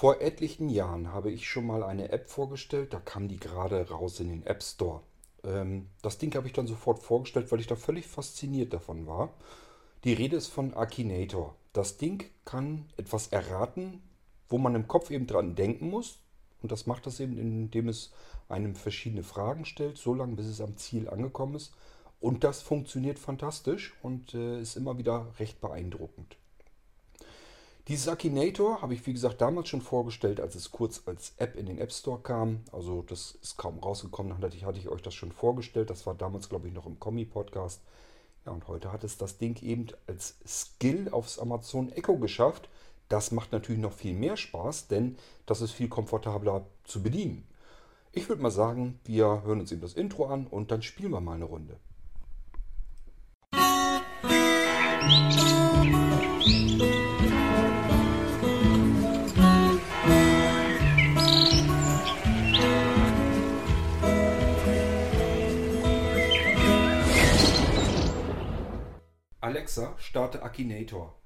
Vor etlichen Jahren habe ich schon mal eine App vorgestellt, da kam die gerade raus in den App Store. Ähm, das Ding habe ich dann sofort vorgestellt, weil ich da völlig fasziniert davon war. Die Rede ist von Akinator. Das Ding kann etwas erraten, wo man im Kopf eben dran denken muss. Und das macht es eben, indem es einem verschiedene Fragen stellt, so lange bis es am Ziel angekommen ist. Und das funktioniert fantastisch und äh, ist immer wieder recht beeindruckend. Dieses Akinator habe ich, wie gesagt, damals schon vorgestellt, als es kurz als App in den App Store kam. Also das ist kaum rausgekommen, hatte ich, hatte ich euch das schon vorgestellt. Das war damals, glaube ich, noch im Kommi-Podcast. Ja, und heute hat es das Ding eben als Skill aufs Amazon Echo geschafft. Das macht natürlich noch viel mehr Spaß, denn das ist viel komfortabler zu bedienen. Ich würde mal sagen, wir hören uns eben das Intro an und dann spielen wir mal eine Runde. Alexa, starte Akinator.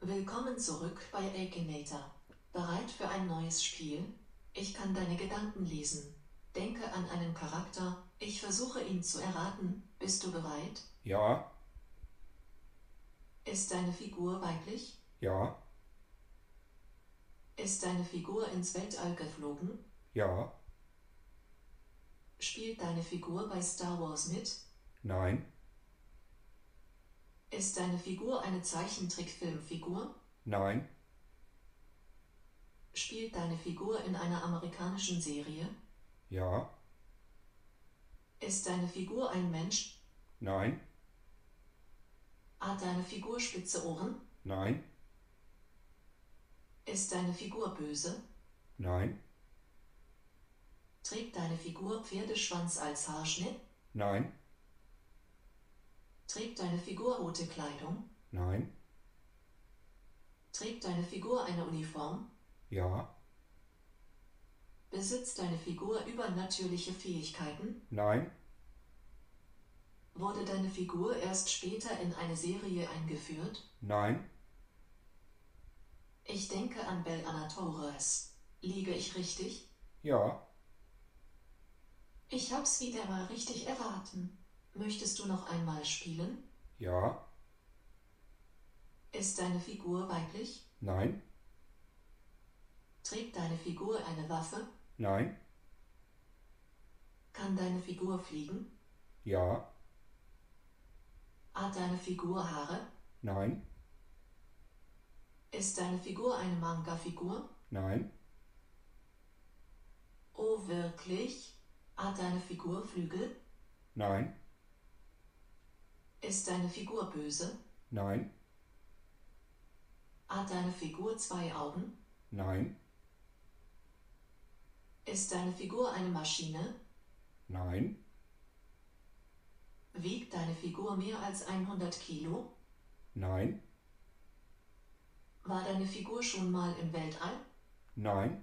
Willkommen zurück bei Akinator. Bereit für ein neues Spiel? Ich kann deine Gedanken lesen. Denke an einen Charakter, ich versuche ihn zu erraten. Bist du bereit? Ja, Ist deine Figur weiblich? ja, Ist deine Figur ins Weltall geflogen? ja, Spielt deine Figur bei Star Wars mit? nein, Ist deine Figur eine Zeichentrickfilmfigur? nein, Spielt deine Figur in einer amerikanischen Serie? ja, Ist deine Figur ein Mensch? nein, Hat deine Figur spitze Ohren? nein, Ist deine Figur böse? nein, Trägt deine Figur Pferdeschwanz als Haarschnitt? nein, Trägt deine Figur rote Kleidung? nein, Trägt deine Figur eine Uniform? ja, Besitzt deine Figur übernatürliche Fähigkeiten? nein, Wurde deine Figur erst später in eine Serie eingeführt? nein, Ich denke an Bel Anatores. Liege ich richtig? ja, Ich hab's wieder mal richtig erraten. Möchtest du noch einmal spielen? ja, Ist deine Figur weiblich? nein, Trägt deine Figur eine Waffe? nein, Kann deine Figur fliegen? ja, Hat deine Figur Haare? nein, Ist deine Figur eine Manga-Figur? nein, Oh, wirklich? Hat deine Figur Flügel? nein, Ist deine Figur böse? nein, Hat deine Figur zwei Augen? nein, Ist deine Figur eine Maschine? nein, Wiegt deine Figur mehr als 100 Kilo? nein, War deine Figur schon mal im Weltall? nein,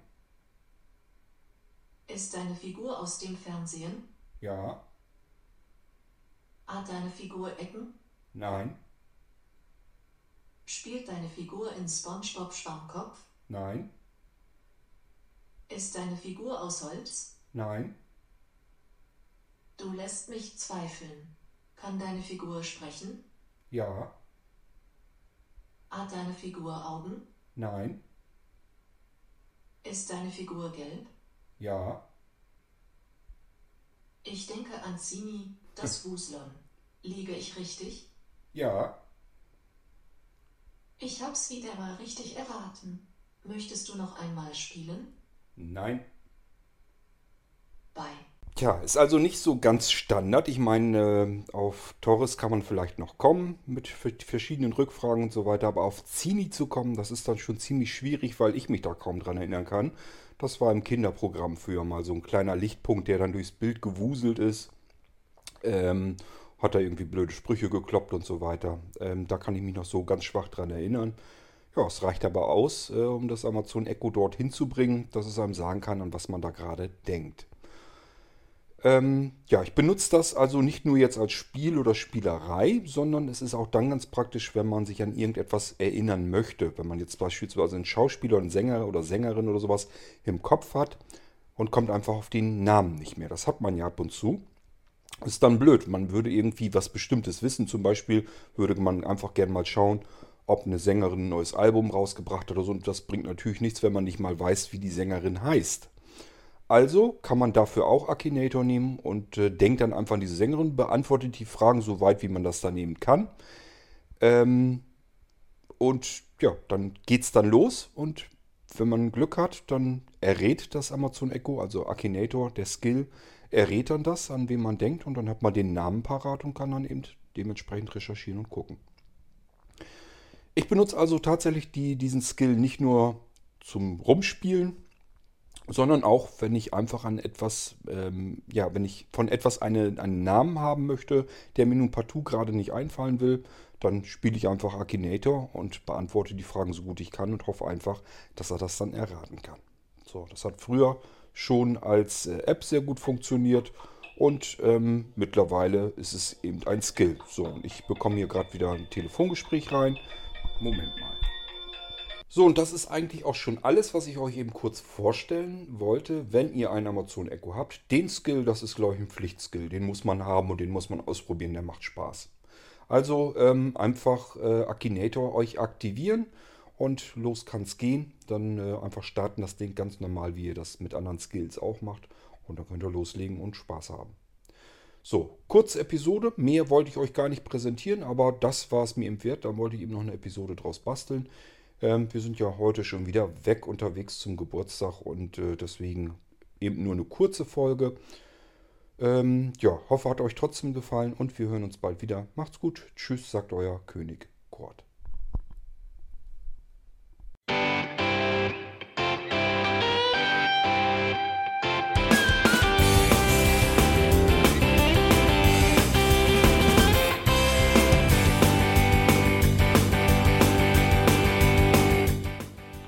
Ist deine Figur aus dem Fernsehen? ja, Hat deine Figur Ecken? nein, Spielt deine Figur in SpongeBob Schwammkopf? nein, Ist deine Figur aus Holz? nein, Du lässt mich zweifeln. Kann deine Figur sprechen? ja, Hat deine Figur Augen? nein, Ist deine Figur gelb? ja, Ich denke an Zini, das Wuslon. Liege ich richtig? ja, Ich hab's wieder mal richtig erraten. Möchtest du noch einmal spielen? nein. Bye. Tja, ist also nicht so ganz Standard. Ich meine, äh, auf Torres kann man vielleicht noch kommen mit verschiedenen Rückfragen und so weiter, aber auf Zini zu kommen, das ist dann schon ziemlich schwierig, weil ich mich da kaum dran erinnern kann. Das war im Kinderprogramm früher mal so ein kleiner Lichtpunkt, der dann durchs Bild gewuselt ist. Ähm, hat da irgendwie blöde Sprüche gekloppt und so weiter. Ähm, da kann ich mich noch so ganz schwach dran erinnern. Ja, es reicht aber aus, äh, um das Amazon Echo dorthin zu bringen, dass es einem sagen kann, an was man da gerade denkt. Ähm, ja, ich benutze das also nicht nur jetzt als Spiel oder Spielerei, sondern es ist auch dann ganz praktisch, wenn man sich an irgendetwas erinnern möchte. Wenn man jetzt beispielsweise einen Schauspieler, einen Sänger oder Sängerin oder sowas im Kopf hat und kommt einfach auf den Namen nicht mehr. Das hat man ja ab und zu. Ist dann blöd. Man würde irgendwie was Bestimmtes wissen. Zum Beispiel würde man einfach gerne mal schauen, ob eine Sängerin ein neues Album rausgebracht hat oder so. Und das bringt natürlich nichts, wenn man nicht mal weiß, wie die Sängerin heißt. Also kann man dafür auch Akinator nehmen und äh, denkt dann einfach an diese Sängerin, beantwortet die Fragen so weit, wie man das da nehmen kann. Ähm, und ja, dann geht es dann los und wenn man Glück hat, dann errät das Amazon Echo, also Akinator, der Skill, errät dann das, an wen man denkt und dann hat man den Namen parat und kann dann eben dementsprechend recherchieren und gucken. Ich benutze also tatsächlich die, diesen Skill nicht nur zum Rumspielen, sondern auch, wenn ich einfach an etwas, ähm, ja, wenn ich von etwas eine, einen Namen haben möchte, der mir nun partout gerade nicht einfallen will, dann spiele ich einfach Akinator und beantworte die Fragen so gut ich kann und hoffe einfach, dass er das dann erraten kann. So, das hat früher schon als äh, App sehr gut funktioniert und ähm, mittlerweile ist es eben ein Skill. So, und ich bekomme hier gerade wieder ein Telefongespräch rein. Moment mal. So, und das ist eigentlich auch schon alles, was ich euch eben kurz vorstellen wollte. Wenn ihr einen Amazon Echo habt, den Skill, das ist, glaube ich, ein Pflichtskill. Den muss man haben und den muss man ausprobieren, der macht Spaß. Also ähm, einfach äh, Akinator euch aktivieren und los kann es gehen. Dann äh, einfach starten das Ding ganz normal, wie ihr das mit anderen Skills auch macht. Und dann könnt ihr loslegen und Spaß haben. So, kurze Episode. Mehr wollte ich euch gar nicht präsentieren, aber das war es mir im Wert. Da wollte ich eben noch eine Episode draus basteln. Ähm, wir sind ja heute schon wieder weg unterwegs zum Geburtstag und äh, deswegen eben nur eine kurze Folge. Ähm, ja, hoffe, hat euch trotzdem gefallen und wir hören uns bald wieder. Macht's gut. Tschüss, sagt euer König Kurt.